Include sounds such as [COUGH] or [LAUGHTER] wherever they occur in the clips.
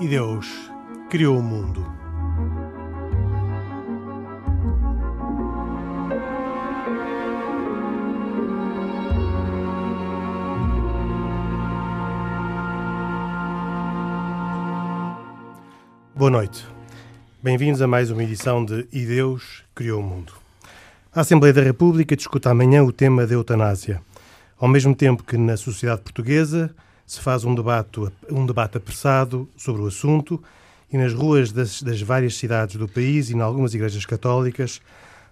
E Deus criou o mundo. Boa noite. Bem-vindos a mais uma edição de E Deus criou o mundo. A Assembleia da República discute amanhã o tema da eutanásia. Ao mesmo tempo que na sociedade portuguesa se faz um debate, um debate apressado sobre o assunto e nas ruas das, das várias cidades do país e em algumas igrejas católicas,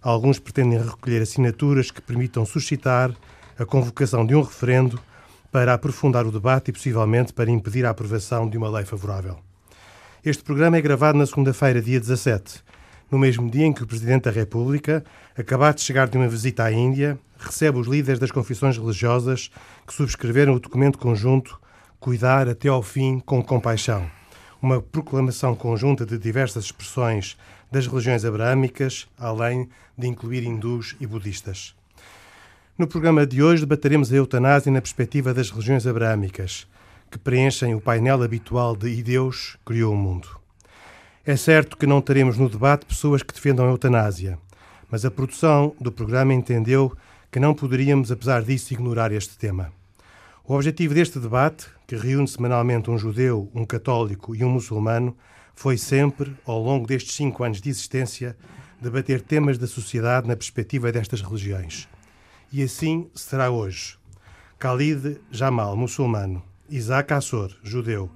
alguns pretendem recolher assinaturas que permitam suscitar a convocação de um referendo para aprofundar o debate e, possivelmente, para impedir a aprovação de uma lei favorável. Este programa é gravado na segunda-feira, dia 17, no mesmo dia em que o Presidente da República, acabado de chegar de uma visita à Índia, recebe os líderes das confissões religiosas que subscreveram o documento conjunto Cuidar até ao fim com compaixão, uma proclamação conjunta de diversas expressões das religiões abraâmicas, além de incluir hindus e budistas. No programa de hoje debateremos a eutanásia na perspectiva das religiões abraâmicas, que preenchem o painel habitual de E Deus criou o mundo. É certo que não teremos no debate pessoas que defendam a eutanásia, mas a produção do programa entendeu que não poderíamos, apesar disso, ignorar este tema. O objetivo deste debate, que reúne semanalmente um judeu, um católico e um muçulmano, foi sempre, ao longo destes cinco anos de existência, debater temas da sociedade na perspectiva destas religiões. E assim será hoje. Khalid Jamal, muçulmano, Isaac Assor, judeu,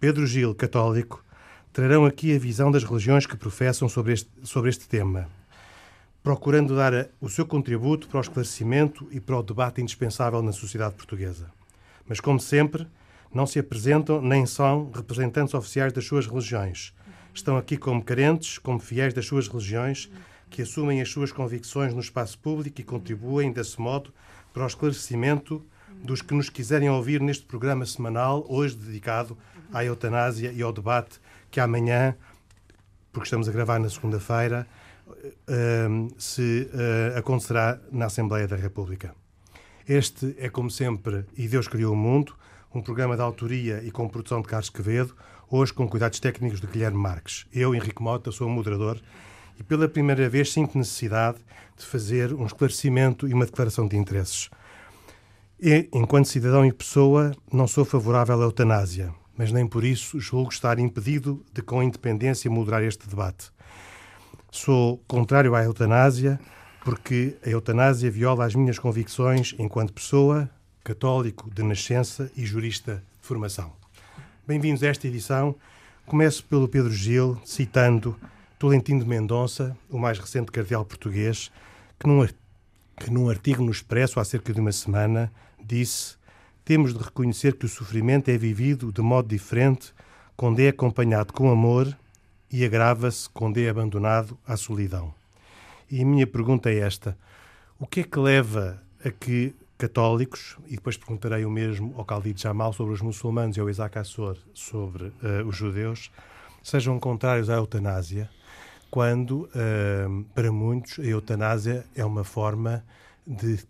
Pedro Gil, católico, trarão aqui a visão das religiões que professam sobre este, sobre este tema, procurando dar o seu contributo para o esclarecimento e para o debate indispensável na sociedade portuguesa. Mas, como sempre, não se apresentam nem são representantes oficiais das suas religiões. Estão aqui como carentes, como fiéis das suas religiões, que assumem as suas convicções no espaço público e contribuem, desse modo, para o esclarecimento dos que nos quiserem ouvir neste programa semanal, hoje dedicado à eutanásia e ao debate que amanhã, porque estamos a gravar na segunda-feira, se uh, acontecerá na Assembleia da República. Este é, como sempre, E Deus Criou o Mundo, um programa de autoria e com produção de Carlos Quevedo, hoje com cuidados técnicos de Guilherme Marques. Eu, Henrique Mota, sou o moderador e pela primeira vez sinto necessidade de fazer um esclarecimento e uma declaração de interesses. Enquanto cidadão e pessoa, não sou favorável à eutanásia, mas nem por isso julgo estar impedido de, com independência, moderar este debate. Sou contrário à eutanásia porque a eutanásia viola as minhas convicções enquanto pessoa, católico de nascença e jurista de formação. Bem-vindos a esta edição. Começo pelo Pedro Gil, citando Tolentino de Mendonça, o mais recente cardeal português, que num, que num artigo no Expresso há cerca de uma semana disse temos de reconhecer que o sofrimento é vivido de modo diferente quando é acompanhado com amor e agrava-se quando é abandonado à solidão. E a minha pergunta é esta: o que é que leva a que católicos, e depois perguntarei o mesmo ao Khalid Jamal sobre os muçulmanos e ao Isaac Assor sobre uh, os judeus, sejam contrários à eutanásia, quando, uh, para muitos, a eutanásia é uma forma de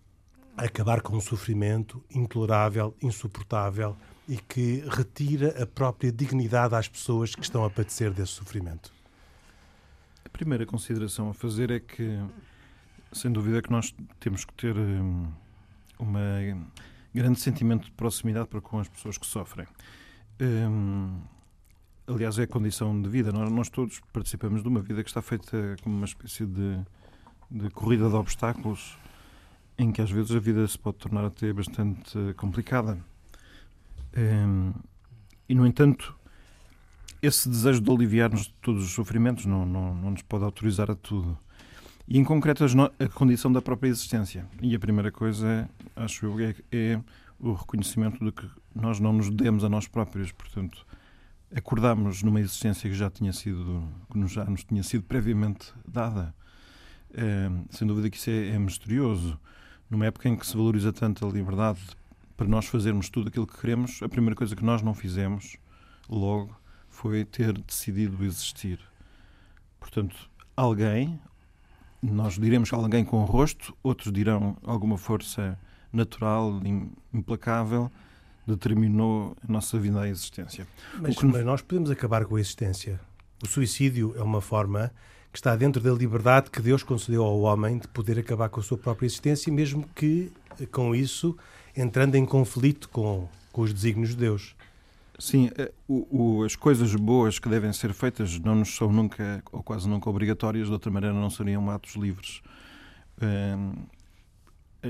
acabar com um sofrimento intolerável, insuportável e que retira a própria dignidade às pessoas que estão a padecer desse sofrimento primeira consideração a fazer é que, sem dúvida, que nós temos que ter um, grande sentimento de proximidade para com as pessoas que sofrem. Um, aliás, é a condição de vida. Nós, nós, todos participamos de uma vida que está feita como uma espécie de, de corrida de obstáculos em que às vezes a vida se pode tornar até bastante complicada. Um, e, no entanto, esse desejo de aliviar-nos de todos os sofrimentos não, não, não nos pode autorizar a tudo. E, em concreto, a condição da própria existência. E a primeira coisa, acho eu, é, é o reconhecimento de que nós não nos demos a nós próprios. Portanto, acordamos numa existência que já já nos tinha sido previamente dada. É, sem dúvida que isso é, é misterioso. Numa época em que se valoriza tanto a liberdade para nós fazermos tudo aquilo que queremos, a primeira coisa que nós não fizemos logo foi ter decidido existir. Portanto, alguém, nós diremos alguém com rosto, outros dirão alguma força natural, implacável, determinou a nossa vida à existência. Mas, que... mas nós podemos acabar com a existência. O suicídio é uma forma que está dentro da liberdade que Deus concedeu ao homem de poder acabar com a sua própria existência, mesmo que com isso entrando em conflito com, com os desígnios de Deus. Sim, eh, o, o, as coisas boas que devem ser feitas não nos são nunca, ou quase nunca, obrigatórias, de outra maneira não seriam atos livres. É,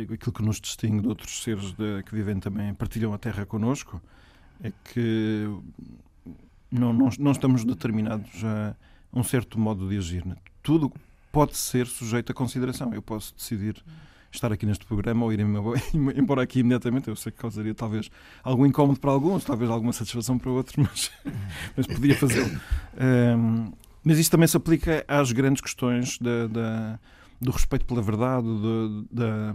aquilo que nos distingue de outros seres de, que vivem também, partilham a Terra connosco, é que não, não, não estamos determinados a um certo modo de agir. Tudo pode ser sujeito a consideração. Eu posso decidir estar aqui neste programa ou ir [LAUGHS] embora aqui imediatamente. Eu sei que causaria talvez algum incómodo para alguns, talvez alguma satisfação para outros, [LAUGHS] mas, mas podia fazê-lo. Um, mas isto também se aplica às grandes questões da, da, do respeito pela verdade, da,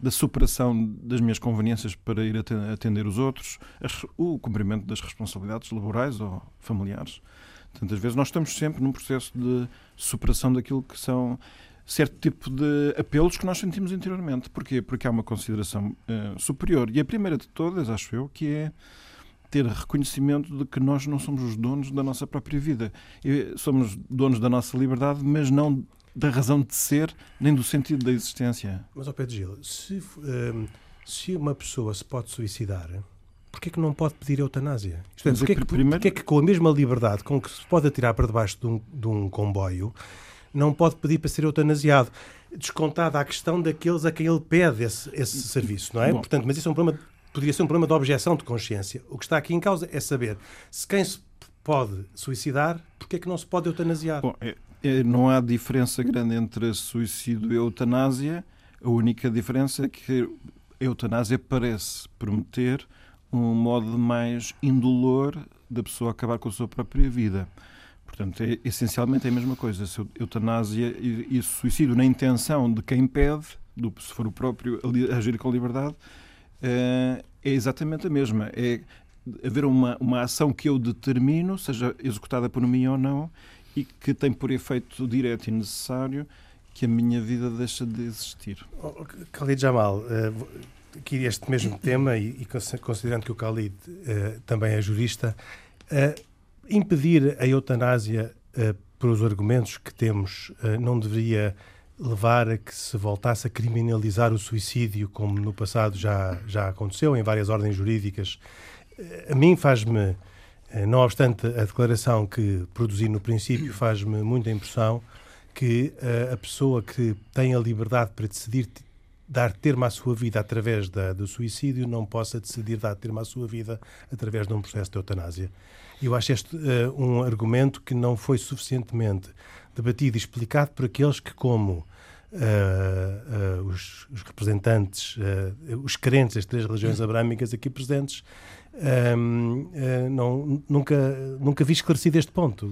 da superação das minhas conveniências para ir atender os outros, o cumprimento das responsabilidades laborais ou familiares. Tantas vezes nós estamos sempre num processo de superação daquilo que são certo tipo de apelos que nós sentimos interiormente. Porquê? Porque há uma consideração uh, superior. E a primeira de todas, acho eu, que é ter reconhecimento de que nós não somos os donos da nossa própria vida. E somos donos da nossa liberdade, mas não da razão de ser, nem do sentido da existência. Mas, ao Pedro Gil, se, uh, se uma pessoa se pode suicidar, porquê é que não pode pedir eutanásia? Isto é, porquê, é que, primeiro... porquê é que com a mesma liberdade com que se pode atirar para debaixo de um, de um comboio, não pode pedir para ser eutanasiado. Descontada a questão daqueles a quem ele pede esse, esse serviço, não é? Bom. Portanto, mas isso é um problema, poderia ser um problema de objeção de consciência. O que está aqui em causa é saber se quem se pode suicidar, porque é que não se pode eutanasiar? Bom, é, é, não há diferença grande entre suicídio e eutanásia. A única diferença é que a eutanásia parece prometer um modo mais indolor da pessoa acabar com a sua própria vida. Portanto, é essencialmente é a mesma coisa. Se eutanásia e, e suicídio na intenção de quem pede, do, se for o próprio agir com liberdade, é, é exatamente a mesma. É haver uma, uma ação que eu determino, seja executada por mim ou não, e que tem por efeito direto e necessário que a minha vida deixa de existir. Oh, Khalid Jamal, eh, aqui este mesmo tema, e, considerando que o Khalid uh, também é jurista, uh, impedir a eutanásia uh, pelos argumentos que temos uh, não deveria levar a que se voltasse a criminalizar o suicídio, como no passado já, já aconteceu em várias ordens jurídicas. Uh, a mim faz-me, não obstante a declaração que produzi no princípio, faz-me muita impressão que a pessoa que tem a liberdade para decidir dar termo à sua vida através da, do suicídio não possa decidir dar termo à sua vida através de um processo de eutanásia. Eu acho este uh, um argumento que não foi suficientemente debatido e explicado por aqueles que, como uh, uh, os, os, representantes, os crentes das três religiões abrâmicas aqui presentes, não, nunca, nunca vi esclarecido este ponto.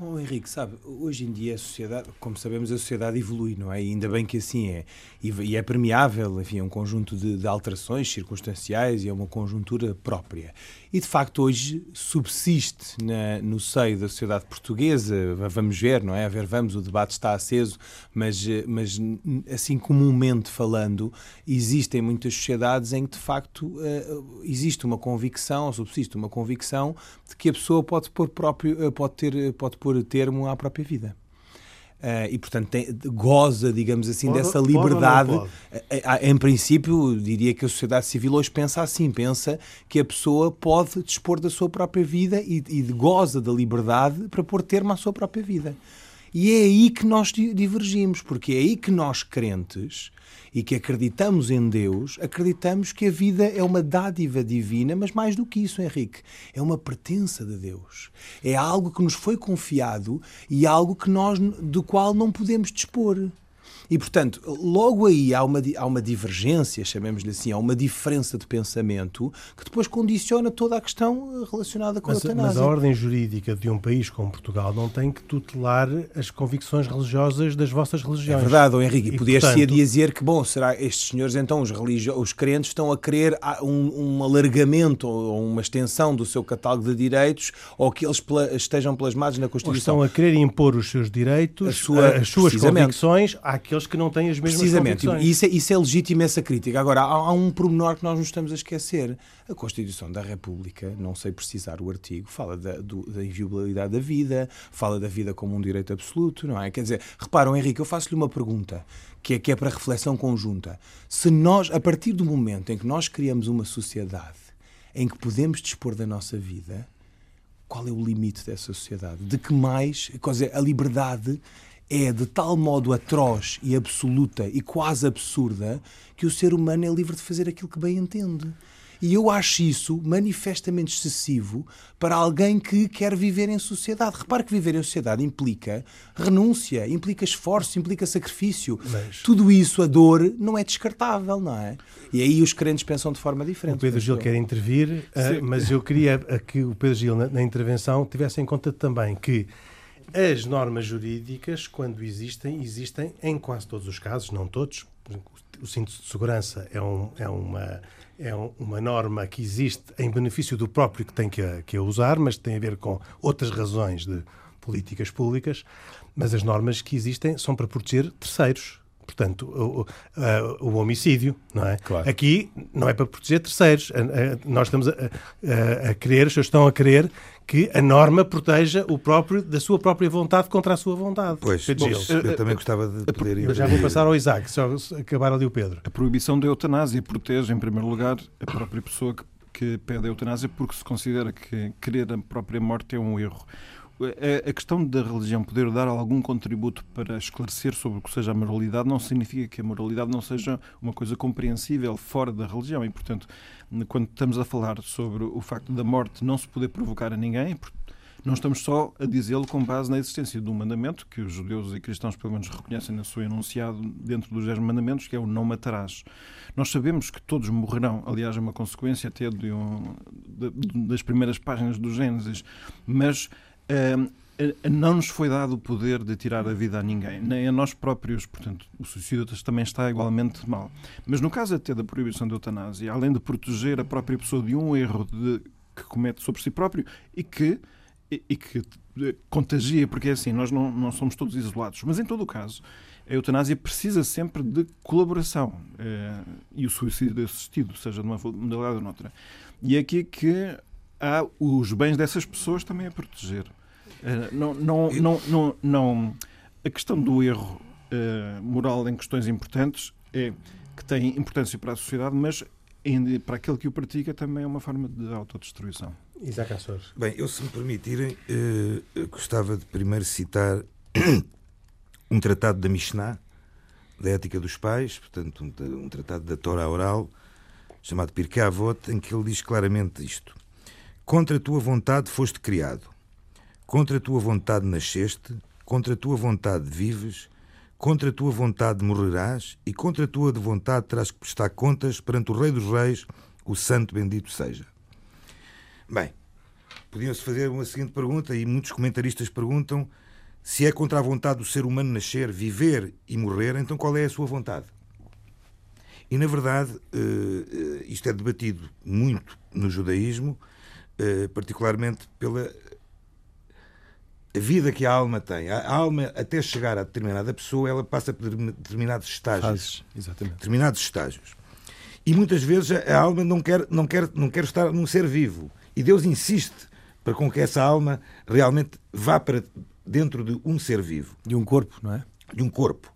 Oh, Henrique, sabe, hoje em dia a sociedade, como sabemos, a sociedade evolui, não é? E ainda bem que assim é. E, e é permeável, enfim, é um conjunto de, de, alterações circunstanciais e é uma conjuntura própria. E de facto hoje subsiste na, no seio da sociedade portuguesa, vamos ver, não é? A ver, vamos, o debate está aceso, mas, mas assim comumente falando, existem muitas sociedades em que de facto uh, existe uma convicção, subsiste uma convicção de que a pessoa pode pôr próprio, uh, pode ter, pode pôr termo à própria vida. Uh, e, portanto, tem, goza, digamos assim, pode, dessa liberdade. Pode pode? Em princípio, diria que a sociedade civil hoje pensa assim: pensa que a pessoa pode dispor da sua própria vida e, e goza da liberdade para pôr termo à sua própria vida. E é aí que nós divergimos, porque é aí que nós, crentes, e que acreditamos em Deus, acreditamos que a vida é uma dádiva divina, mas mais do que isso, Henrique, é uma pertença de Deus. É algo que nos foi confiado e algo que nós do qual não podemos dispor. E, portanto, logo aí há uma, há uma divergência, chamemos-lhe assim, há uma diferença de pensamento que depois condiciona toda a questão relacionada com mas, a eutanásia. Mas a ordem jurídica de um país como Portugal não tem que tutelar as convicções religiosas das vossas religiões. É verdade, Henrique. E, podias-se portanto... dizer que, bom, será estes senhores, então, os, religio... os crentes estão a querer um, um alargamento ou uma extensão do seu catálogo de direitos ou que eles estejam plasmados na Constituição. Ou estão a querer impor os seus direitos, sua... as suas convicções, à àqueles que não têm as mesmas Precisamente, isso é, isso é legítimo essa crítica. Agora, há, há um pormenor que nós nos estamos a esquecer. A Constituição da República, não sei precisar o artigo, fala da, do, da inviolabilidade da vida, fala da vida como um direito absoluto, não é? Quer dizer, reparam, Henrique, eu faço-lhe uma pergunta que é, que é para reflexão conjunta. Se nós, a partir do momento em que nós criamos uma sociedade em que podemos dispor da nossa vida, qual é o limite dessa sociedade? De que mais, quer dizer, a liberdade é de tal modo atroz e absoluta e quase absurda que o ser humano é livre de fazer aquilo que bem entende. E eu acho isso manifestamente excessivo para alguém que quer viver em sociedade. Repare que viver em sociedade implica renúncia, implica esforço, implica sacrifício. Mas... Tudo isso, a dor, não é descartável, não é? E aí os crentes pensam de forma diferente. O Pedro Gil quer intervir, uh, mas eu queria que o Pedro Gil, na, na intervenção, tivesse em conta também que as normas jurídicas, quando existem, existem em quase todos os casos, não todos. O cinto de segurança é, um, é, uma, é uma norma que existe em benefício do próprio que tem que que a usar, mas tem a ver com outras razões de políticas públicas. Mas as normas que existem são para proteger terceiros, portanto, o, o, o, homicídio, não é? Claro. Aqui não é para proteger terceiros. Nós estamos a, a, a querer, estão a querer que a norma proteja o próprio da sua própria vontade contra a sua vontade. Pois, bom, eu também gostava de poder ir. Já vou passar ao Isaac, só acabar ali o Pedro. A proibição da eutanásia protege, em primeiro lugar, a própria pessoa que, que pede a eutanásia porque se considera que querer a própria morte é um erro a questão da religião poder dar algum contributo para esclarecer sobre o que seja a moralidade não significa que a moralidade não seja uma coisa compreensível fora da religião. E, portanto, quando estamos a falar sobre o facto da morte não se poder provocar a ninguém, não estamos só a dizê-lo com base na existência de um mandamento que os judeus e cristãos, pelo menos, reconhecem no seu enunciado dentro dos dez mandamentos, que é o não matarás. Nós sabemos que todos morrerão, aliás, é uma consequência até de um, de, das primeiras páginas do Gênesis, mas não nos foi dado o poder de tirar a vida a ninguém, nem a nós próprios. Portanto, o suicídio também está igualmente mal. Mas no caso até da proibição da eutanásia, além de proteger a própria pessoa de um erro de, que comete sobre si próprio e que, e, e que eh, contagia, porque é assim, nós não, não somos todos isolados. Mas em todo o caso, a eutanásia precisa sempre de colaboração eh, e o suicídio assistido, seja de uma modalidade ou noutra. E é aqui que há os bens dessas pessoas também a proteger. Eh, não, não, não, não, não, a questão do erro uh, moral em questões importantes é que tem importância para a sociedade, mas para aquele que o pratica também é uma forma de autodestruição. Isaac Açores. Bem, eu se me permitirem, uh, gostava de primeiro citar [CLEARS THROAT] um tratado da Mishnah, da ética dos pais, portanto um, um tratado da Torá oral, chamado Pirkei Avot, em que ele diz claramente isto. Contra a tua vontade foste criado, contra a tua vontade nasceste, contra a tua vontade vives, contra a tua vontade morrerás, e contra a tua vontade terás que prestar contas perante o Rei dos Reis, o Santo Bendito seja. Bem, podiam-se fazer uma seguinte pergunta, e muitos comentaristas perguntam se é contra a vontade do ser humano nascer, viver e morrer, então qual é a sua vontade? E, na verdade, eh, eh, isto é debatido muito no judaísmo, particularmente pela vida que a alma tem. A alma, até chegar a determinada pessoa, ela passa por determinados estágios. Fases, exatamente. Determinados estágios. E muitas vezes a alma não quer, não quer, não quer estar num ser vivo. E Deus insiste para com que essa alma realmente vá para dentro de um ser vivo. De um corpo, não é? De um corpo.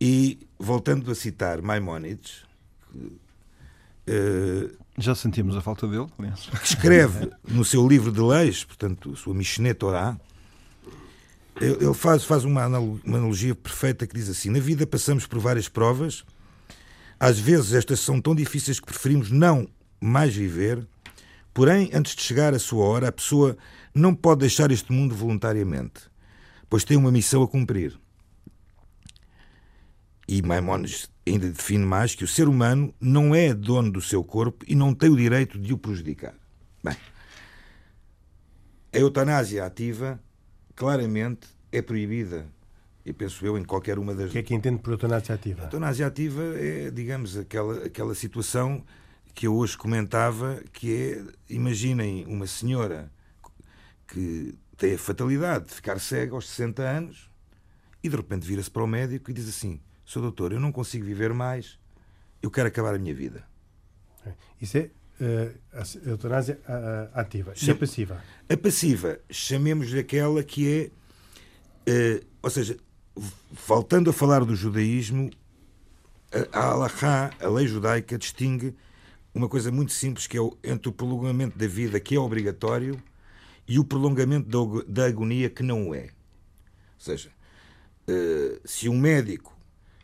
E, voltando a citar Maimónides, uh, já sentimos a falta dele, aliás. Escreve no seu livro de leis, portanto, sua Mishneh Torah, ele faz, faz uma analogia perfeita que diz assim: Na vida passamos por várias provas, às vezes estas são tão difíceis que preferimos não mais viver, porém, antes de chegar a sua hora, a pessoa não pode deixar este mundo voluntariamente, pois tem uma missão a cumprir. E Maimonides ainda define mais que o ser humano não é dono do seu corpo e não tem o direito de o prejudicar. Bem, a eutanásia ativa claramente é proibida. E penso eu em qualquer uma das. O que é que entende por eutanásia ativa? A eutanásia ativa é, digamos, aquela, aquela situação que eu hoje comentava, que é, imaginem uma senhora que tem a fatalidade de ficar cega aos 60 anos e de repente vira-se para o médico e diz assim: Sou doutor, eu não consigo viver mais, eu quero acabar a minha vida. Isso é uh, a eutanásia ativa. E a passiva? A passiva, chamemos-lhe aquela que é. Uh, ou seja, voltando a falar do judaísmo, a Allahá, a lei judaica, distingue uma coisa muito simples que é o, entre o prolongamento da vida, que é obrigatório, e o prolongamento da, da agonia, que não é. Ou seja, uh, se um médico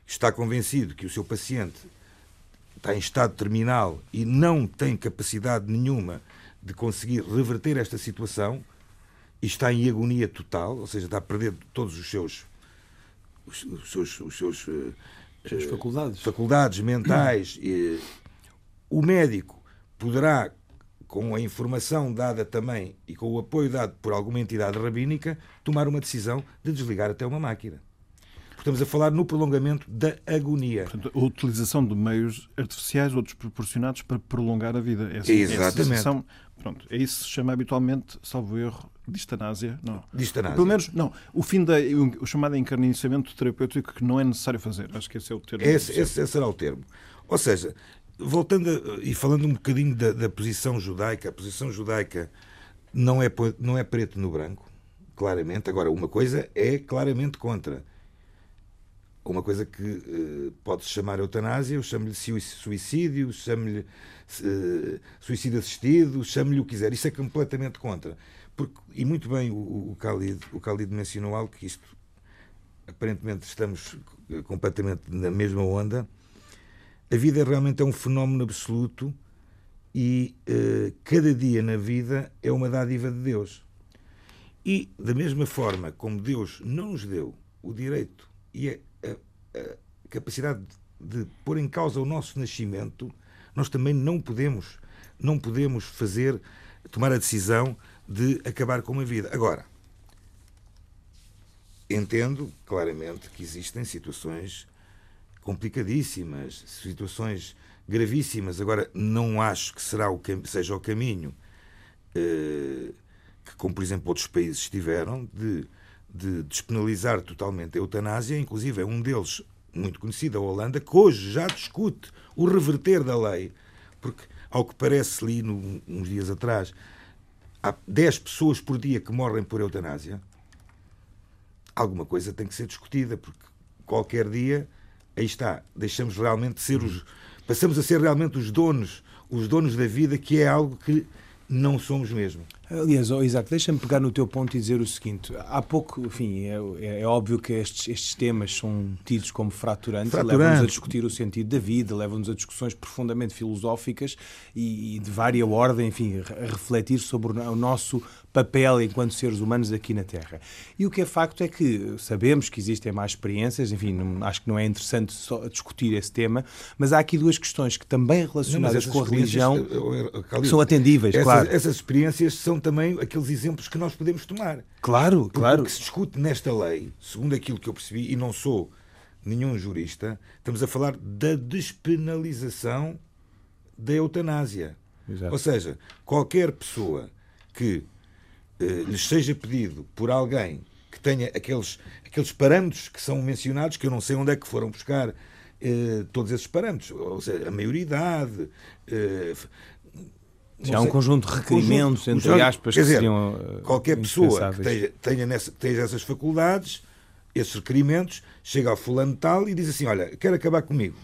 está convencido que o seu paciente está em estado terminal e não tem capacidade nenhuma de conseguir reverter esta situação e está em agonia total, ou seja, está a perder todos os seus os, os seus, os seus uh, as faculdades, faculdades mentais. E, o médico poderá, com a informação dada também e com o apoio dado por alguma entidade rabínica, tomar uma decisão de desligar até uma máquina. Estamos a falar no prolongamento da agonia. Portanto, a utilização de meios artificiais ou desproporcionados para prolongar a vida. Essa, Exatamente. Essa pronto, é isso que se chama habitualmente, salvo erro, distanásia. Não. Distanásia. Pelo menos, não. O fim da, o chamado encarnicamento terapêutico que não é necessário fazer. Acho que esse é o termo. Esse, esse, esse será o termo. Ou seja, voltando a, e falando um bocadinho da, da, posição judaica, a posição judaica não é, não é preto no branco, claramente. Agora, uma coisa é claramente contra uma coisa que uh, pode-se chamar eutanásia, eu chamo-lhe suicídio, chamo-lhe uh, suicídio assistido, chamo-lhe o que quiser. Isso é completamente contra. Porque, e muito bem o, o, Khalid, o Khalid mencionou algo que isto, aparentemente estamos completamente na mesma onda. A vida realmente é um fenómeno absoluto e uh, cada dia na vida é uma dádiva de Deus. E, da mesma forma como Deus não nos deu o direito e a capacidade de pôr em causa o nosso nascimento, nós também não podemos, não podemos fazer, tomar a decisão de acabar com a vida. Agora, entendo claramente que existem situações complicadíssimas, situações gravíssimas. Agora, não acho que será o, seja o caminho eh, que, como por exemplo outros países tiveram, de de despenalizar totalmente a eutanásia, inclusive é um deles muito conhecido, a Holanda, que hoje já discute o reverter da lei, porque, ao que parece, li no, uns dias atrás, há 10 pessoas por dia que morrem por eutanásia. Alguma coisa tem que ser discutida, porque qualquer dia, aí está, deixamos realmente ser os. Passamos a ser realmente os donos, os donos da vida, que é algo que não somos mesmo. Aliás, oh, Isaac, deixa-me pegar no teu ponto e dizer o seguinte: há pouco, enfim, é, é, é óbvio que estes, estes, temas são tidos como fraturantes, fraturantes. levam-nos a discutir o sentido da vida, levam-nos a discussões profundamente filosóficas e, e de vária ordem, enfim, a refletir sobre o nosso papel enquanto seres humanos aqui na Terra. E o que é facto é que sabemos que existem mais experiências, enfim, não, acho que não é interessante só discutir esse tema, mas há aqui duas questões que também relacionadas não, com a religião eh, eh, são atendíveis, essas, claro. Essas experiências são também aqueles exemplos que nós podemos tomar. Claro, claro. O que se discute nesta lei, segundo aquilo que eu percebi, e não sou nenhum jurista, estamos a falar da despenalização da eutanásia. Exato. Ou seja, qualquer pessoa que eh, lhes seja pedido por alguém que tenha aqueles, aqueles parâmetros que são mencionados, que eu não sei onde é que foram buscar eh, todos esses parâmetros, ou seja, a maioridade. Eh, há um conjunto de requerimentos, conjunto, entre aspas, quer dizer, seriam, qualquer pessoa que tenha, tenha, nessa, tenha essas faculdades, esses requerimentos, chega ao fulano tal e diz assim: Olha, quero acabar comigo.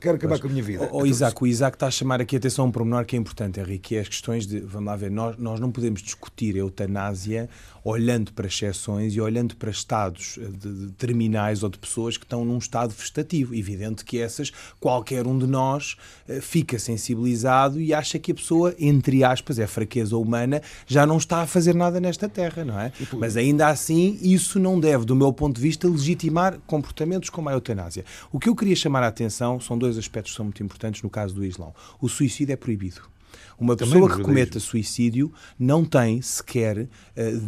Quero acabar Mas, com a minha vida. O, o Isaac, o Isaac está a chamar aqui a atenção a um pormenor que é importante, Henrique, que é as questões de, vamos lá ver, nós, nós não podemos discutir a eutanásia olhando para exceções e olhando para estados eh, de, de terminais ou de pessoas que estão num estado vegetativo. Evidente que essas, qualquer um de nós eh, fica sensibilizado e acha que a pessoa, entre aspas, é fraqueza humana, já não está a fazer nada nesta terra, não é? Mas ainda assim, isso não deve, do meu ponto de vista, legitimar comportamentos como a eutanásia. O que eu queria chamar a atenção são dois aspectos que são muito importantes no caso do Islão. O suicídio é proibido. Uma pessoa que cometa suicídio não tem sequer uh,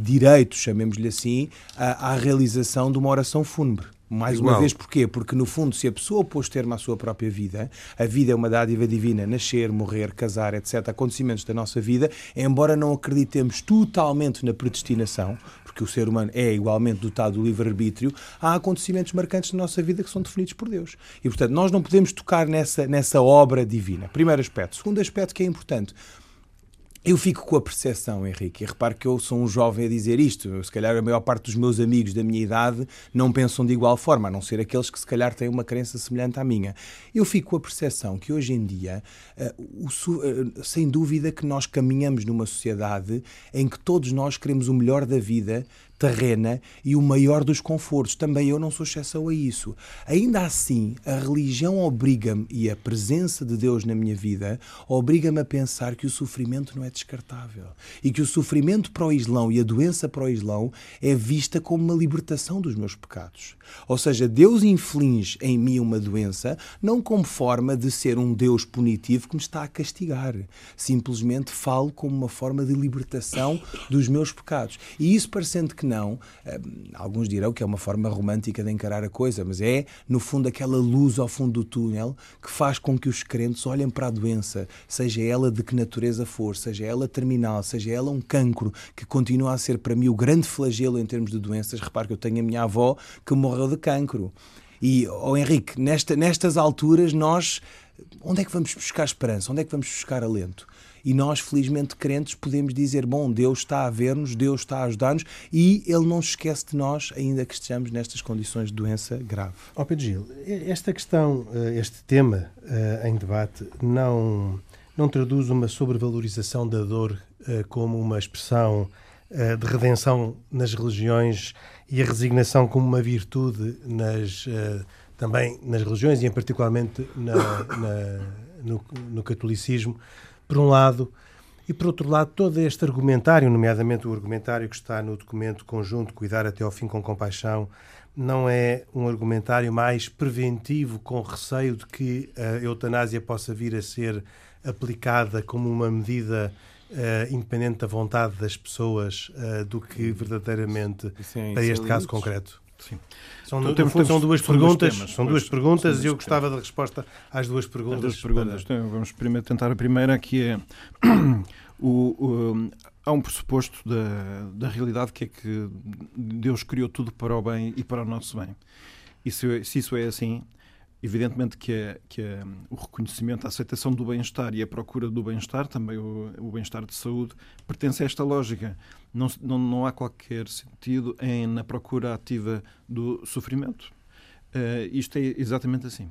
direito, chamemos-lhe assim, à, à realização de uma oração fúnebre. Mais Igual. uma vez, porquê? Porque, no fundo, se a pessoa pôs termo à sua própria vida, a vida é uma dádiva divina, nascer, morrer, casar, etc., acontecimentos da nossa vida, embora não acreditemos totalmente na predestinação, porque o ser humano é igualmente dotado do livre-arbítrio, há acontecimentos marcantes na nossa vida que são definidos por Deus. E, portanto, nós não podemos tocar nessa, nessa obra divina. Primeiro aspecto. Segundo aspecto que é importante. Eu fico com a percepção, Henrique, e repare que eu sou um jovem a dizer isto. Se calhar a maior parte dos meus amigos da minha idade não pensam de igual forma, a não ser aqueles que se calhar têm uma crença semelhante à minha. Eu fico com a percepção que hoje em dia, uh, o, uh, sem dúvida que nós caminhamos numa sociedade em que todos nós queremos o melhor da vida, terrena e o maior dos confortos. Também eu não sou exceção a isso. Ainda assim, a religião obriga-me, e a presença de Deus na minha vida, obriga-me a pensar que o sofrimento não é descartável. E que o sofrimento para o Islão e a doença para o Islão é vista como uma libertação dos meus pecados. Ou seja, Deus inflige em mim uma doença não como forma de ser um Deus punitivo que me está a castigar. Simplesmente falo como uma forma de libertação dos meus pecados. E isso parecendo que não, alguns dirão que é uma forma romântica de encarar a coisa, mas é, no fundo, aquela luz ao fundo do túnel que faz com que os crentes olhem para a doença, seja ela de que natureza for, seja ela terminal, seja ela um cancro, que continua a ser para mim o grande flagelo em termos de doenças. Repare que eu tenho a minha avó que morreu de cancro. E, oh Henrique, nesta, nestas alturas nós. Onde é que vamos buscar esperança? Onde é que vamos buscar alento? E nós, felizmente crentes, podemos dizer: bom, Deus está a ver-nos, Deus está a ajudar-nos e Ele não se esquece de nós, ainda que estejamos nestas condições de doença grave. Ó oh, Pedro Gil, esta questão, este tema em debate, não, não traduz uma sobrevalorização da dor como uma expressão de redenção nas religiões e a resignação como uma virtude nas, também nas religiões e, em particularmente, na, na, no, no catolicismo por um lado, e por outro lado, todo este argumentário, nomeadamente o argumentário que está no documento conjunto Cuidar até ao fim com compaixão, não é um argumentário mais preventivo, com receio de que a eutanásia possa vir a ser aplicada como uma medida uh, independente da vontade das pessoas uh, do que verdadeiramente Sim, para este caso concreto. Sim. São, Então, temos- são duas perguntas, temas, são duas perguntas e eu gostava de resposta às duas perguntas. As duas perguntas. para- Então, vamos primeiro tentar a primeira, que é [CLEARS THROAT] o, o- há um pressuposto da, da realidade que é que Deus criou tudo para o bem e para o nosso bem. E se, se isso é assim, evidentemente que, é, que é o reconhecimento, a aceitação do bem-estar e a procura do bem-estar, também o, o bem-estar de saúde, pertence a esta lógica. Não, não, não há qualquer sentido em, na procura ativa do sofrimento. Eh, isto é exatamente assim.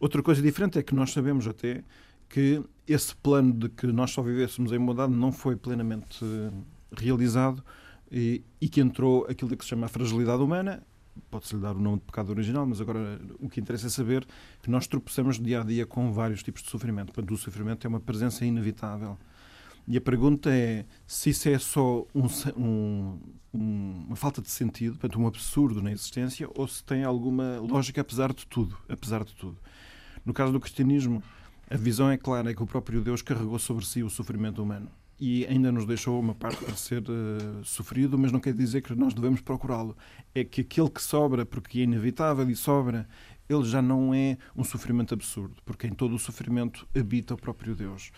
Outra coisa diferente é que nós sabemos até que esse plano de que nós só vivêssemos em bondade não foi plenamente eh, realizado e, e que entrou aquilo que se chama a fragilidade humana. Pode-se lhe dar o nome de pecado original, mas agora o que interessa é saber que nós tropeçamos dia a dia com vários tipos de sofrimento. Portanto, o sofrimento é uma presença inevitável. E a pergunta é se isso é só um- um- uma falta de sentido, portanto, um absurdo na existência, ou se tem alguma lógica apesar de tudo. Apesar de tudo. No caso do cristianismo, a visão é clara, é que o próprio Deus carregou sobre si o sofrimento humano e ainda nos deixou uma parte para ser eh, sofrido, mas não quer dizer que nós devemos procurá-lo. É que aquele que sobra, porque é inevitável e sobra, ele já não é um sofrimento absurdo, porque em todo o sofrimento habita o próprio Deus.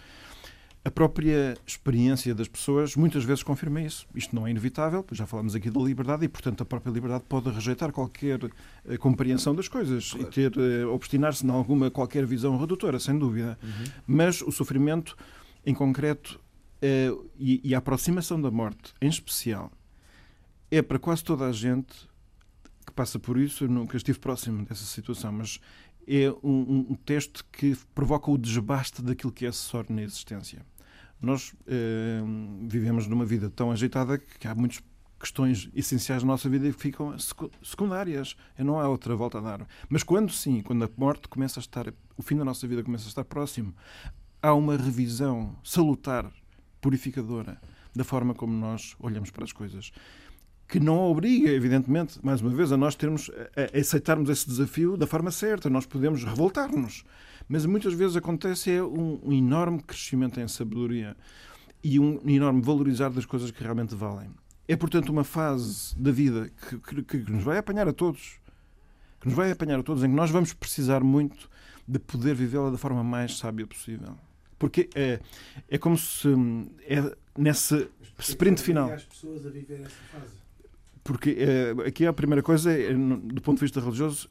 A própria experiência das pessoas muitas vezes confirma isso. Isto não é inevitável, já falamos aqui da liberdade e, portanto, a própria liberdade pode rejeitar qualquer eh, compreensão das coisas e ter eh, obstinar-se em alguma qualquer visão redutora, sem dúvida. Mas o sofrimento, em concreto, eh, e, e a aproximação da morte, em especial, é para quase toda a gente que passa por isso. Eu nunca estive próximo dessa situação, mas é um, um- teste que provoca o desbaste daquilo que é acessório na existência. Nós eh, vivemos numa vida tão agitada que há muitas questões essenciais da nossa vida que ficam secu- secundárias. E não há outra volta a dar. Mas quando sim, quando a morte começa a estar, o fim da nossa vida começa a estar próximo, há uma revisão salutar, purificadora, da forma como nós olhamos para as coisas que não obriga, evidentemente, mais uma vez, a nós termos a, aceitarmos esse desafio da forma certa. Nós podemos revoltar-nos, mas muitas vezes acontece é um enorme crescimento em sabedoria e um enorme valorizar das coisas que realmente valem. É, portanto, uma fase da vida que, que- que nos vai apanhar a todos. que nos vai apanhar a todos, em que nós vamos precisar muito de poder vivê-la da forma mais sábia possível. Porque é, é como se é nessa sprint final. as pessoas a viver essa fase. Porque é, aqui a primeira coisa, é, do ponto de vista religioso,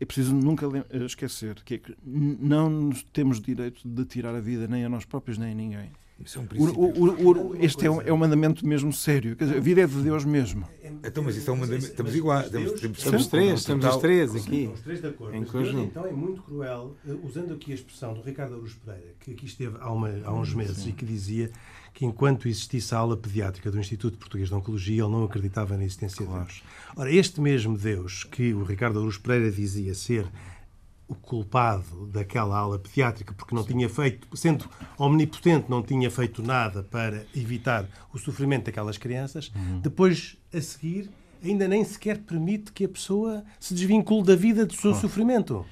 é preciso nunca esquecer que, é que não temos direito de tirar a vida nem a nós próprios nem a ninguém. Isso é um O, princípio. o, o, este é um, é um mandamento mesmo sério. Quer dizer, a vida é de Deus mesmo. Então, mas isso é um mandamento. Estamos iguais. Temos Estamos um três, estamos os três aqui. Estão os três de acordo. Em Mas Deus, então é muito cruel, eh, usando aqui a expressão do Ricardo Aruz Pereira, que aqui esteve há, uma- há uns meses e que dizia que enquanto existisse a aula pediátrica do Instituto Português de Oncologia, ele não acreditava na existência de Deus. Ora, este mesmo Deus que o Ricardo Aruz Pereira dizia ser o culpado daquela aula pediátrica porque não tinha feito, sendo omnipotente, não tinha feito nada para evitar o sofrimento daquelas crianças, depois, a seguir, ainda nem sequer permite que a pessoa se desvincule da vida do seu sofrimento.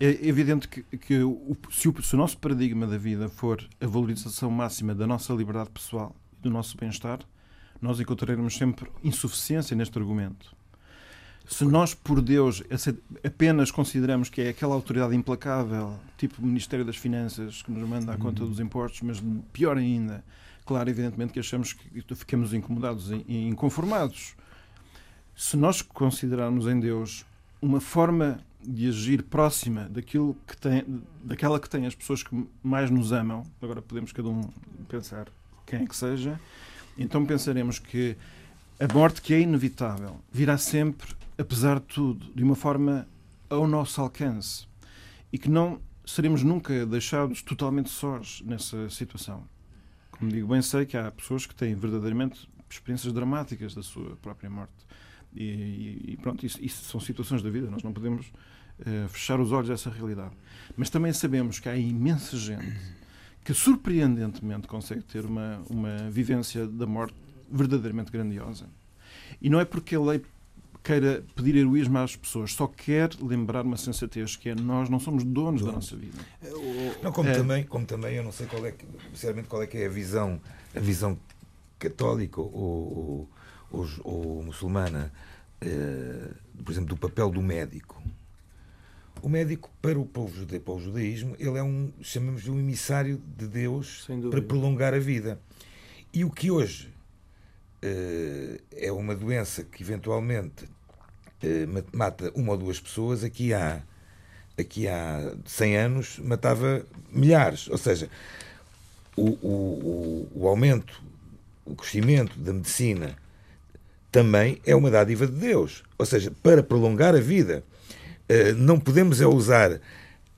É evidente que, que o, se, o, se o nosso paradigma da vida for a valorização máxima da nossa liberdade pessoal e do nosso bem-estar, nós encontraremos sempre insuficiência neste argumento. Se nós, por Deus, apenas consideramos que é aquela autoridade implacável, tipo o Ministério das Finanças, que nos manda a conta dos impostos, mas pior ainda, claro, evidentemente que achamos que ficamos incomodados e inconformados. Se nós considerarmos em Deus uma forma de agir próxima daquilo que tem, daquela que tem as pessoas que mais nos amam, agora podemos cada um pensar quem é que seja, então pensaremos que a morte que é inevitável virá sempre, apesar de tudo, de uma forma ao nosso alcance e que não seremos nunca deixados totalmente sós nessa situação. Como digo, bem sei que há pessoas que têm verdadeiramente experiências dramáticas da sua própria morte. E, e- pronto, isso, isso são situações da vida, nós não podemos eh, fechar os olhos a essa realidade. Mas também sabemos que há imensa gente que surpreendentemente consegue ter uma, uma vivência da morte verdadeiramente grandiosa. E não é porque a lei queira pedir heroísmo às pessoas, só quer lembrar uma sensatez que é nós não somos donos da nossa vida. Não, como, É. também, como também eu não sei qual é, que- sinceramente, qual é que é a visão, a visão católica ou, ou, ou, muçulmana, eh, por exemplo, do papel do médico. O médico, para o povo judeu, para o judaísmo, ele é um, chamamos-lhe um emissário de Deus para prolongar a vida. E o que hoje eh, é uma doença que eventualmente eh, ma- mata uma ou duas pessoas, aqui há, aqui há 100 anos matava milhares. Ou seja, o, o, o, o aumento, o crescimento da medicina também é uma dádiva de Deus. Ou seja, para prolongar a vida, eh, não podemos é usar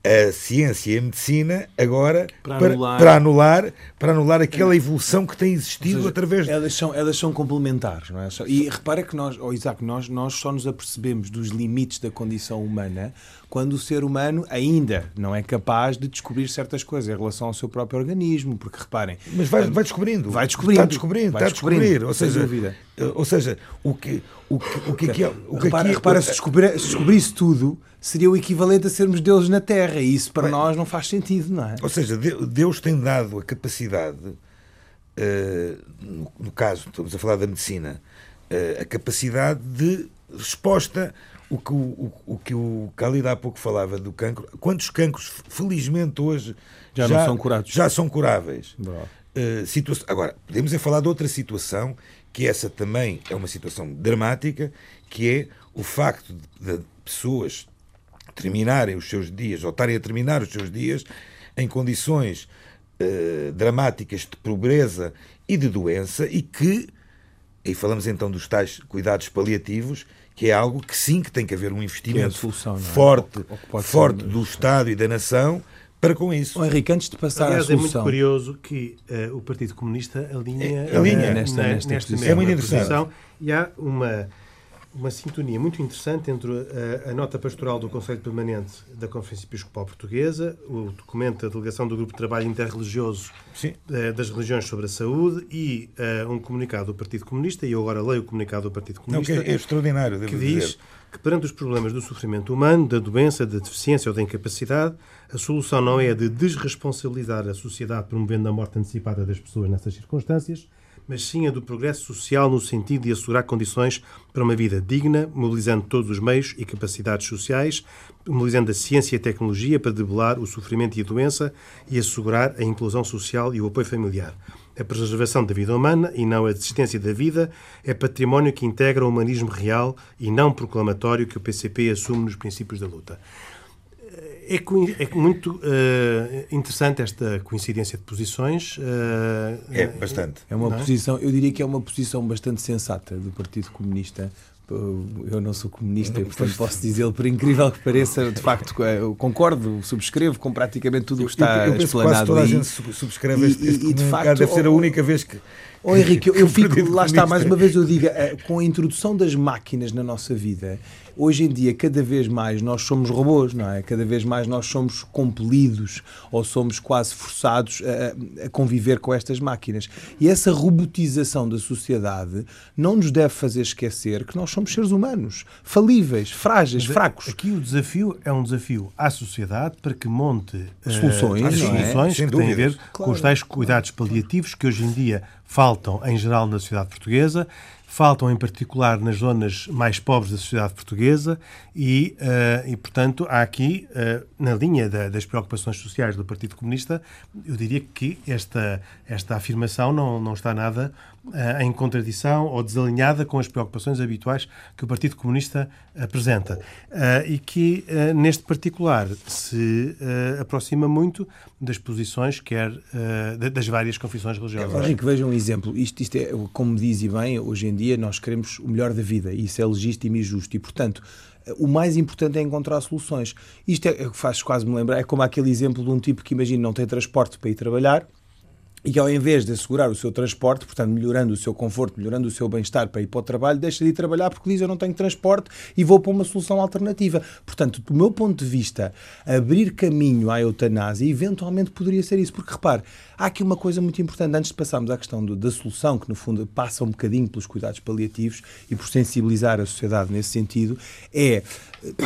a ciência e a medicina agora Para para, anular- para anular, para anular aquela evolução que tem existido seja, através de Elas são, elas são complementares, não é? E repara que nós, oh Isaac, nós, nós só nos apercebemos dos limites da condição humana quando o ser humano ainda não é capaz de descobrir certas coisas em relação ao seu próprio organismo, porque reparem, Mas vai, vai descobrindo. Vai descobrindo. Está descobrindo, Vai está a descobrir. descobrindo, Ou seja, dúvida. eh, ou seja, o que, o que, o que, aqui é- o que repara, aqui- repara, se, descobrir, se descobrisse tudo, seria o equivalente a sermos deuses na Terra, e isso para nós não faz sentido, não é? Ou seja, De- Deus tem dado a capacidade, eh, no, no caso, estamos a falar da medicina, eh, a capacidade de resposta. O que o, o, o que o Khalid há pouco falava do cancro, quantos cancros, felizmente hoje, Já não são curados. Já são curáveis. Uh, situa- Agora, podemos é falar de outra situação, que essa também é uma situação dramática, que é o facto de, de pessoas terminarem os seus dias, ou estarem a terminar os seus dias, em condições uh, dramáticas de pobreza e de doença, e que, e falamos então dos tais cuidados paliativos, que é algo que sim, que tem que haver um investimento solução, não é? forte, forte do Estado e da nação para com isso. Oh, Henrique, antes de passar Aliás, à é muito solução, curioso que eh, o Partido Comunista alinha, É, alinha. eh, Nesta- nesta nesta posição. mesma É muito interessante. posição. E há uma, uma sintonia muito interessante entre a, a nota pastoral do Conselho Permanente da Conferência Episcopal Portuguesa, o documento da Delegação do Grupo de Trabalho Interreligioso eh, das Religiões sobre a Saúde e eh, um comunicado do Partido Comunista, e eu agora leio o comunicado do Partido Não, que Comunista é, é extraordinário, devo que dizer. diz que perante os problemas do sofrimento humano, da doença, da deficiência ou da incapacidade, a solução não é a de desresponsabilizar a sociedade promovendo a morte antecipada das pessoas nessas circunstâncias, mas sim a do progresso social no sentido de assegurar condições para uma vida digna, mobilizando todos os meios e capacidades sociais, mobilizando a ciência e a tecnologia para debelar o sofrimento e a doença e assegurar a inclusão social e o apoio familiar. A preservação da vida humana e não a desistência da vida é património que integra o humanismo real e não proclamatório que o PCP assume nos princípios da luta. É, é muito uh, interessante esta coincidência de posições. Uh, é, bastante. É uma é? posição, eu diria que é uma posição bastante sensata do Partido Comunista eu não sou comunista, não, portanto posso dizê-lo, por incrível que pareça, de facto, eu concordo, subscrevo com praticamente tudo o que está eu, eu explanado. Quase toda a gente subscreve e, este, este e, de facto, deve ser a única vez que. Oh, Henrique, eu, [LAUGHS] eu fico, lá está, mais uma vez eu digo, eh, com a introdução das máquinas na nossa vida, hoje em dia, cada vez mais nós somos robôs, não é? Cada vez mais nós somos compelidos ou somos quase forçados a, a, conviver com estas máquinas. E essa robotização da sociedade não nos deve fazer esquecer que nós somos seres humanos, falíveis, frágeis, Mas fracos. Aqui o desafio é um desafio à sociedade para que monte soluções, uh, soluções é? que têm a ver claro. com os tais cuidados paliativos que hoje em dia faltam em geral na sociedade portuguesa faltam em particular nas zonas mais pobres da sociedade portuguesa e, uh, e portanto, há aqui, uh, na linha da, das preocupações sociais do Partido Comunista, eu diria que esta, esta afirmação não, não está nada em contradição ou desalinhada com as preocupações habituais que o Partido Comunista apresenta e que, neste particular, se aproxima muito das posições, quer das várias confissões religiosas. É, que veja um exemplo. Isto, isto é, como diz bem, hoje em dia nós queremos o melhor da vida e isso é legítimo e justo. E, portanto, o mais importante é encontrar soluções. Isto é, faz quase me lembrar, é como aquele exemplo de um tipo que imagina não tem transporte para ir trabalhar e que ao invés de assegurar o seu transporte, portanto melhorando o seu conforto, melhorando o seu bem-estar para ir para o trabalho, deixa de ir trabalhar porque diz eu não tenho transporte e vou para uma solução alternativa. Portanto, do meu ponto de vista, abrir caminho à eutanásia eventualmente poderia ser isso, porque repare, há aqui uma coisa muito importante, antes de passarmos à questão do, da solução, que no fundo passa um bocadinho pelos cuidados paliativos e por sensibilizar a sociedade nesse sentido, é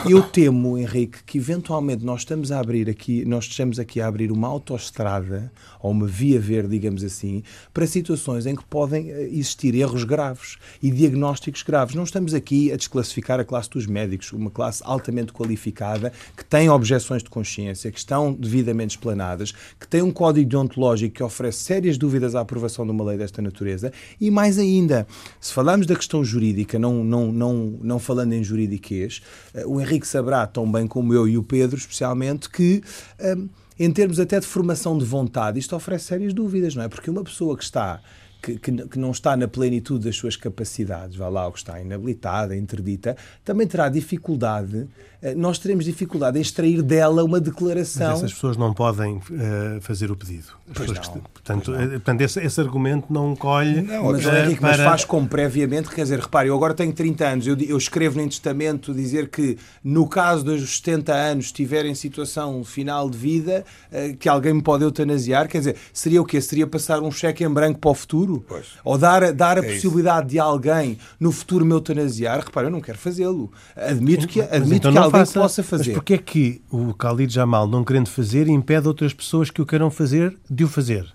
eu temo, Henrique, que eventualmente nós estamos a abrir aqui, nós estamos aqui a abrir uma autoestrada ou uma via verde, digamos assim, para situações em que podem eh, existir erros graves e diagnósticos graves. Não estamos aqui a desclassificar a classe dos médicos, uma classe altamente qualificada, que tem objeções de consciência, que estão devidamente explanadas, que tem um código deontológico que oferece sérias dúvidas à aprovação de uma lei desta natureza e mais ainda, se falarmos da questão jurídica, não, não, não, não falando em juridiquês, eh, o Henrique saberá, tão bem como eu e o Pedro, especialmente, que. Um, em termos até de formação de vontade, isto oferece sérias dúvidas, não é? Porque uma pessoa que está que, que, que, não está na plenitude das suas capacidades, vá lá, ou que está inabilitada, interdita, também terá dificuldade eh, nós teremos dificuldade em extrair dela uma declaração. Mas essas pessoas não podem uh, fazer o pedido. Pois não, que, portanto, pois não. Eh, portanto esse, esse, argumento não colhe. Não, mas, uh, Henrique, para... mas faz como previamente, quer dizer, repare, eu agora tenho 30 anos, eu, eu escrevo no testamento dizer que no caso dos 70 anos estiver em situação final de vida, uh, que alguém me pode eutanasiar, quer dizer, seria o quê? Seria passar um cheque em branco para o futuro? Pois. Ou dar, dar a é possibilidade isso. de alguém no futuro me eutanasiar? Repare, eu não quero fazê-lo. Admito que, admito então que alguém faça, possa fazer. Mas porquê é que o Khalid Jamal, não querendo fazer, impede outras pessoas que o queiram fazer de o fazer?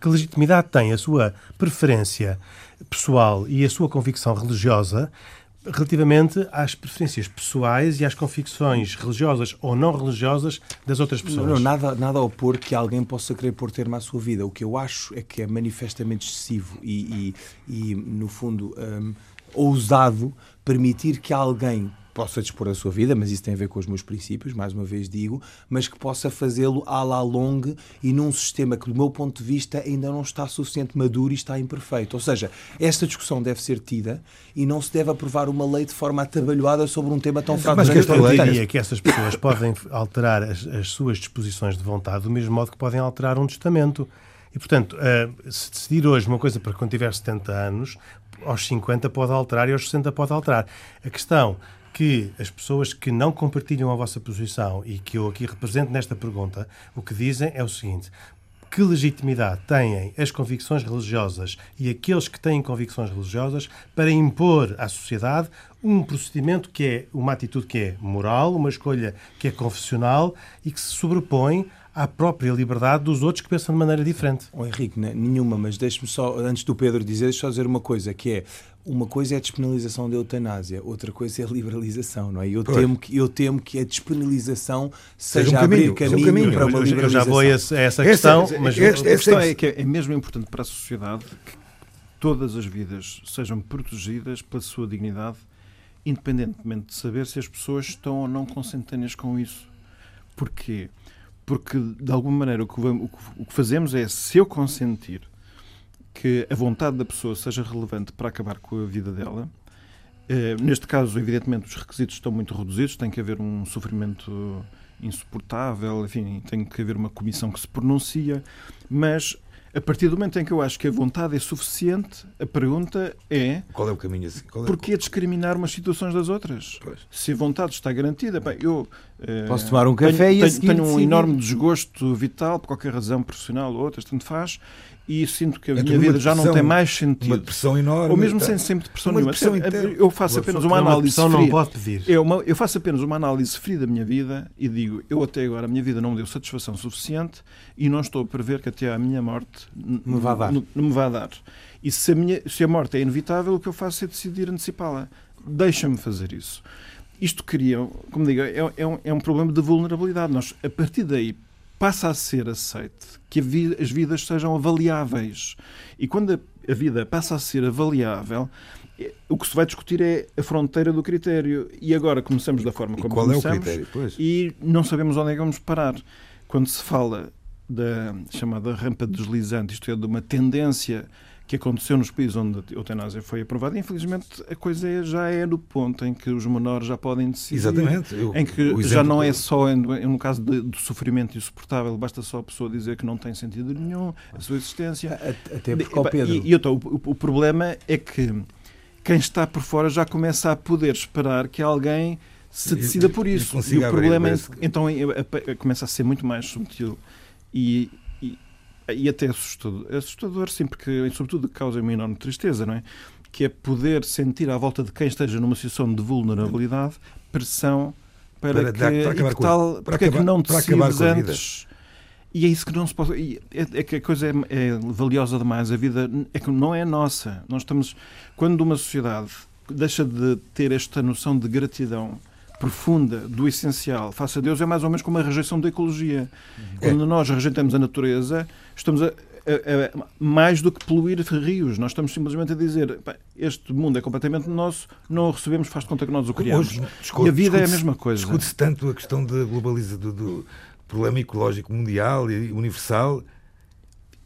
Que legitimidade tem a sua preferência pessoal e a sua convicção religiosa relativamente às preferências pessoais e às convicções religiosas ou não religiosas das outras pessoas. Não, não, nada, nada a opor que alguém possa querer pôr termo à sua vida. O que eu acho é que é manifestamente excessivo e, e, e no fundo, um, ousado permitir que alguém possa dispor a sua vida, mas isso tem a ver com os meus princípios, mais uma vez digo, mas que possa fazê-lo à la longue e num sistema que, do meu ponto de vista, ainda não está suficiente maduro e está imperfeito. Ou seja, esta discussão deve ser tida e não se deve aprovar uma lei de forma atabalhoada sobre um tema tão fraco. Mas que eu diria que essas pessoas podem alterar as, as suas disposições de vontade do mesmo modo que podem alterar um testamento. E, portanto, uh, se decidir hoje uma coisa para quando tiver 70 anos, aos 50 pode alterar e aos 60 pode alterar. A questão que as pessoas que não compartilham a vossa posição e que eu aqui represento nesta pergunta, o que dizem é o seguinte: que legitimidade têm as convicções religiosas e aqueles que têm convicções religiosas para impor à sociedade um procedimento que é uma atitude que é moral, uma escolha que é confessional e que se sobrepõe à própria liberdade dos outros que pensam de maneira diferente. Oh, Henrique, nenhuma, mas deixe-me só, antes do Pedro dizer, só dizer uma coisa, que é uma coisa é a despenalização da eutanásia, outra coisa é a liberalização, não é? Eu, temo que, eu temo que a despenalização seja, seja um caminho, abrir caminho, caminho, para uma liberalização. Eu já vou a essa, essa questão, esta, mas esta, a questão é que é mesmo importante para a sociedade que todas as vidas sejam protegidas pela sua dignidade, independentemente de saber se as pessoas estão ou não consentâneas com isso. Porquê? Porque, de alguma maneira, o que, o que fazemos é, se eu consentir que a vontade da pessoa seja relevante para acabar com a vida dela. Eh, neste caso, evidentemente, os requisitos estão muito reduzidos, tem que haver um sofrimento insuportável, enfim, tem que haver uma comissão que se pronuncia, mas a partir do momento em que eu acho que a vontade é suficiente, a pergunta é... Qual é o caminho assim? É... Porquê discriminar umas situações das outras? Pois. Se a vontade está garantida, bem, eu... Posso tomar um café tenho, e tenho, tenho um enorme desgosto vital, por qualquer razão profissional ou outra, tanto faz, e sinto que a é minha vida já não tem mais sentido. Uma depressão enorme. Ou mesmo tá. sem sempre depressão uma nenhuma. Depressão eu faço apenas uma análise uma não pode pedir. Eu, uma, eu faço apenas uma análise fria da minha vida e digo, eu até agora a minha vida não me deu satisfação suficiente e não estou a prever que até à minha morte me vá dar. Me vá dar. E se a, minha, se a morte é inevitável, o que eu faço é decidir antecipá-la. Deixa-me fazer isso. Isto cria, como digo, é, é, um, é um problema de vulnerabilidade. Nós, a partir daí, passa a ser aceite que as vidas sejam avaliáveis. E quando a, vida passa a ser avaliável, é, o que se vai discutir é a fronteira do critério. E agora começamos da forma como qual começamos. É o critério? Pois. E não sabemos onde é que vamos parar. Quando se fala da chamada rampa deslizante, isto é, de uma tendência que aconteceu nos países onde a eutanásia foi aprovada. Infelizmente, a coisa é, já é no ponto em que os menores já podem decidir. Exatamente. Eu, em que já não é só, em, no caso de, do sofrimento insuportável, basta só a pessoa dizer que não tem sentido nenhum a sua existência. Até porque, Pedro... E, e então, o, o problema é que quem está por fora já começa a poder esperar que alguém se decida por isso. E, o problema, é, então, começa a ser muito mais subtil. E, e até assustador, assustador sim, porque sobretudo causa uma enorme tristeza, não é? Que é poder sentir à volta de quem esteja numa situação de vulnerabilidade pressão para, para que, dar, para acabar que tal, para porque acabar, é que não decides antes. E é isso que não se pode. É, é que a coisa é, é, valiosa demais. A vida é que não é nossa. Nós estamos. Quando uma sociedade deixa de ter esta noção de gratidão profunda do essencial face a Deus é mais ou menos como a rejeição da ecologia. É. Quando nós rejeitamos a natureza, estamos a, a, a, mais do que poluir rios. Nós estamos simplesmente a dizer este mundo é completamente nosso, não o recebemos, faz de conta que nós o criamos. Hoje, e a vida é a mesma coisa. Discute-se tanto a questão da globalização, do, do problema ecológico mundial e universal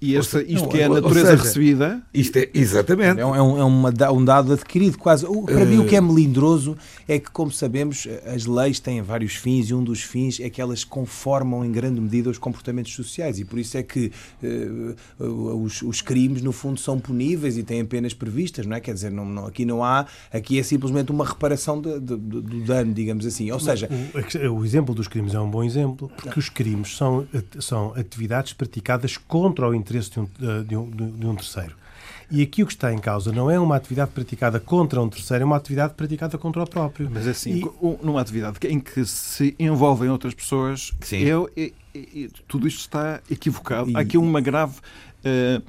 e esta, isto não, que é a natureza seja, recebida. Isto é, exatamente. É, um, é uma, um dado adquirido quase. Para uh... mim, o que é melindroso é que, como sabemos, as leis têm vários fins e um dos fins é que elas conformam em grande medida os comportamentos sociais e por isso é que uh, os, os, crimes, no fundo, são puníveis e têm penas previstas, não é? Quer dizer, não, não, aqui não há. Aqui é simplesmente uma reparação de, de, de, do dano, digamos assim. Ou seja. O, o, exemplo dos crimes é um bom exemplo, porque os crimes são, são atividades praticadas contra o interesse interesse de um, de, um, de um terceiro. E aqui o que está em causa não é uma atividade praticada contra um terceiro, é uma atividade praticada contra o próprio. Mas assim, e... numa atividade em que se envolvem outras pessoas, eu, eu, eu, tudo isto está equivocado. E... Há aqui uma grave. Uh,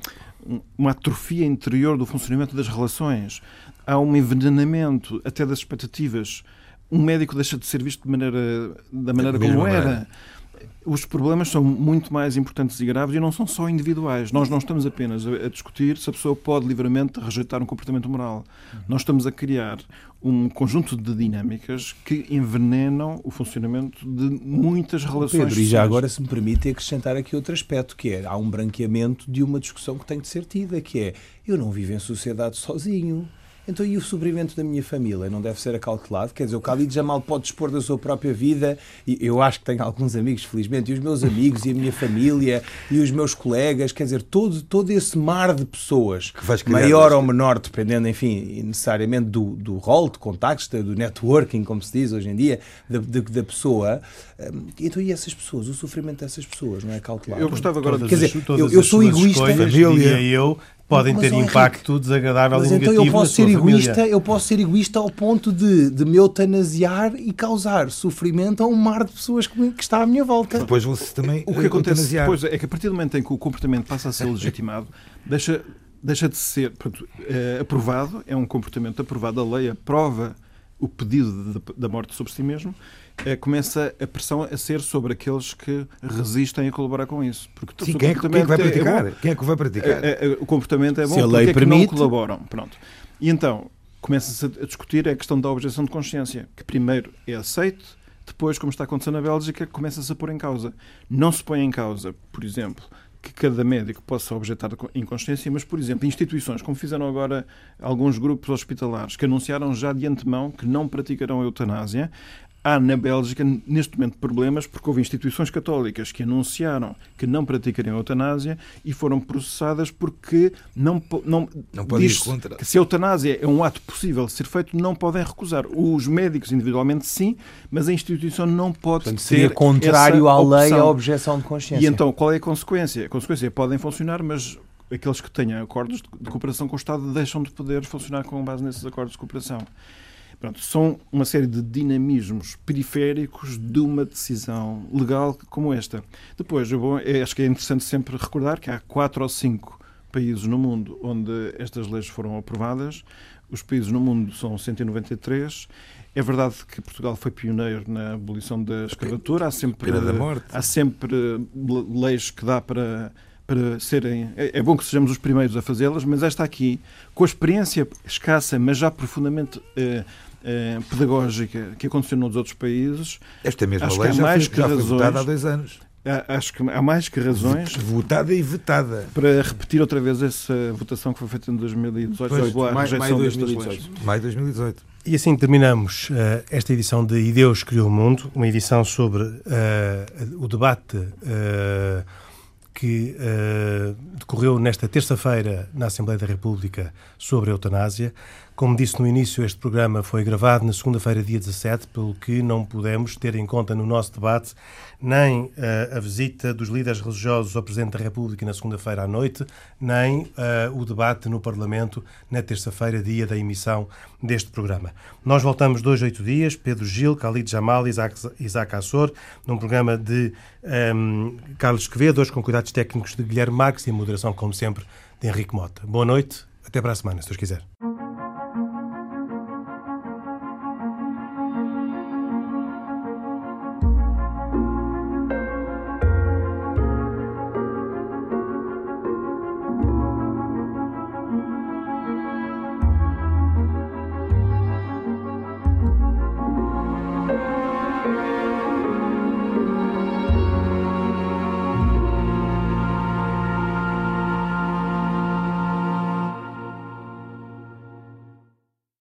uma atrofia interior do funcionamento das relações. Há um envenenamento até das expectativas. Um médico deixa de ser visto de maneira, da maneira como era. Maneira os problemas são muito mais importantes e graves e não são só individuais. Nós não estamos apenas a, discutir se a pessoa pode livremente rejeitar um comportamento moral. Nós estamos a criar um conjunto de dinâmicas que envenenam o funcionamento de muitas relações. Pedro, e já agora, se me permite, acrescentar aqui outro aspecto, que é há um branqueamento de uma discussão que tem de ser tida, que é eu não vivo em sociedade sozinho. Então, e o sofrimento da minha família não deve ser acautelado? Quer dizer, o Khalid Jamal pode dispor da sua própria vida, e eu acho que tenho alguns amigos, felizmente, e os meus amigos, e a minha família, e os meus colegas, quer dizer, todo, todo esse mar de pessoas, maior ou menor, dependendo, enfim, necessariamente do, do rol de contactos, do networking, como se diz hoje em dia, da, da pessoa. Hum, então, e essas pessoas, o sofrimento dessas pessoas não é cautelado? Eu gostava agora de... Quer dizer, eu, eu sou egoísta. Família, eu podem ter impacto desagradável mas e então negativo eu posso ser egoísta, família. eu posso ser egoísta ao ponto de, de me eutanasiar e causar sofrimento a um mar de pessoas que, que está à minha volta. Depois você também o que acontece depois é que a partir do momento em que o comportamento passa a ser legitimado, deixa deixa de ser portanto, é, aprovado, é um comportamento aprovado, a lei aprova o pedido de, da morte sobre si mesmo, é, começa a pressão a ser sobre aqueles que resistem a colaborar com isso. Porque Sim, quem é, quem é que vai praticar? É quem é que vai praticar? É, o comportamento é bom, Se a lei porque permite... é que não colaboram. Pronto. E então, começa-se a discutir a questão da objeção de consciência, que primeiro é aceito, depois, como está acontecendo na Bélgica, começa-se a pôr em causa. Não se põe em causa, por exemplo, que cada médico possa objetar em consciência, mas, por exemplo, instituições, como fizeram agora alguns grupos hospitalares, que anunciaram já de antemão que não praticarão a eutanásia, Há na Bélgica, neste momento, problemas porque houve instituições católicas que anunciaram que não praticariam a eutanásia e foram processadas porque não, não, não pode diz contra. que se a eutanásia é um ato possível de ser feito, não podem recusar. Os médicos individualmente sim, mas a instituição não pode Portanto, seria ter contrário à lei a objeção de consciência. E então, qual é a consequência? A consequência é podem funcionar, mas aqueles que tenham acordos de cooperação com o Estado deixam de poder funcionar com base nesses acordos de cooperação. Pronto, são uma série de dinamismos periféricos de uma decisão legal como esta. Depois, eu acho que é interessante sempre recordar que há quatro ou cinco países no mundo onde estas leis foram aprovadas. Os países no mundo são 193. É verdade que Portugal foi pioneiro na abolição da escravatura. Há sempre, há sempre leis que dá para para serem. É, é bom que sejamos os primeiros a fazê-las, mas esta aqui, com a experiência escassa, mas já profundamente eh, eh, pedagógica que aconteceu nos outros países. Esta mesma acho lei já, mais foi, já razões, foi votada há dois anos. Acho que há mais que razões. Votada e vetada. Para repetir outra vez essa votação que foi feita em 2018. Pois, a mais, mais 2018. Mais 2018. E assim terminamos uh, esta edição de E Deus Criou o Mundo, uma edição sobre uh, o debate uh, que decorreu nesta terça-feira na Assembleia da República sobre a eutanásia. Como disse no início, este programa foi gravado na segunda-feira, dia 17, pelo que não pudemos ter em conta no nosso debate nem uh, a visita dos líderes religiosos ao Presidente da República na segunda-feira à noite, nem uh, o debate no Parlamento na terça-feira, dia da emissão deste programa. Nós voltamos dois, oito dias, Pedro Gil, Khalid Jamal e Isaac, Isaac Assor, num programa de um, ehm, Carlos Quevedo, hoje com cuidados técnicos de Guilherme Marques e a moderação, como sempre, de Henrique Mota. Boa noite, até para a semana, se Deus quiser.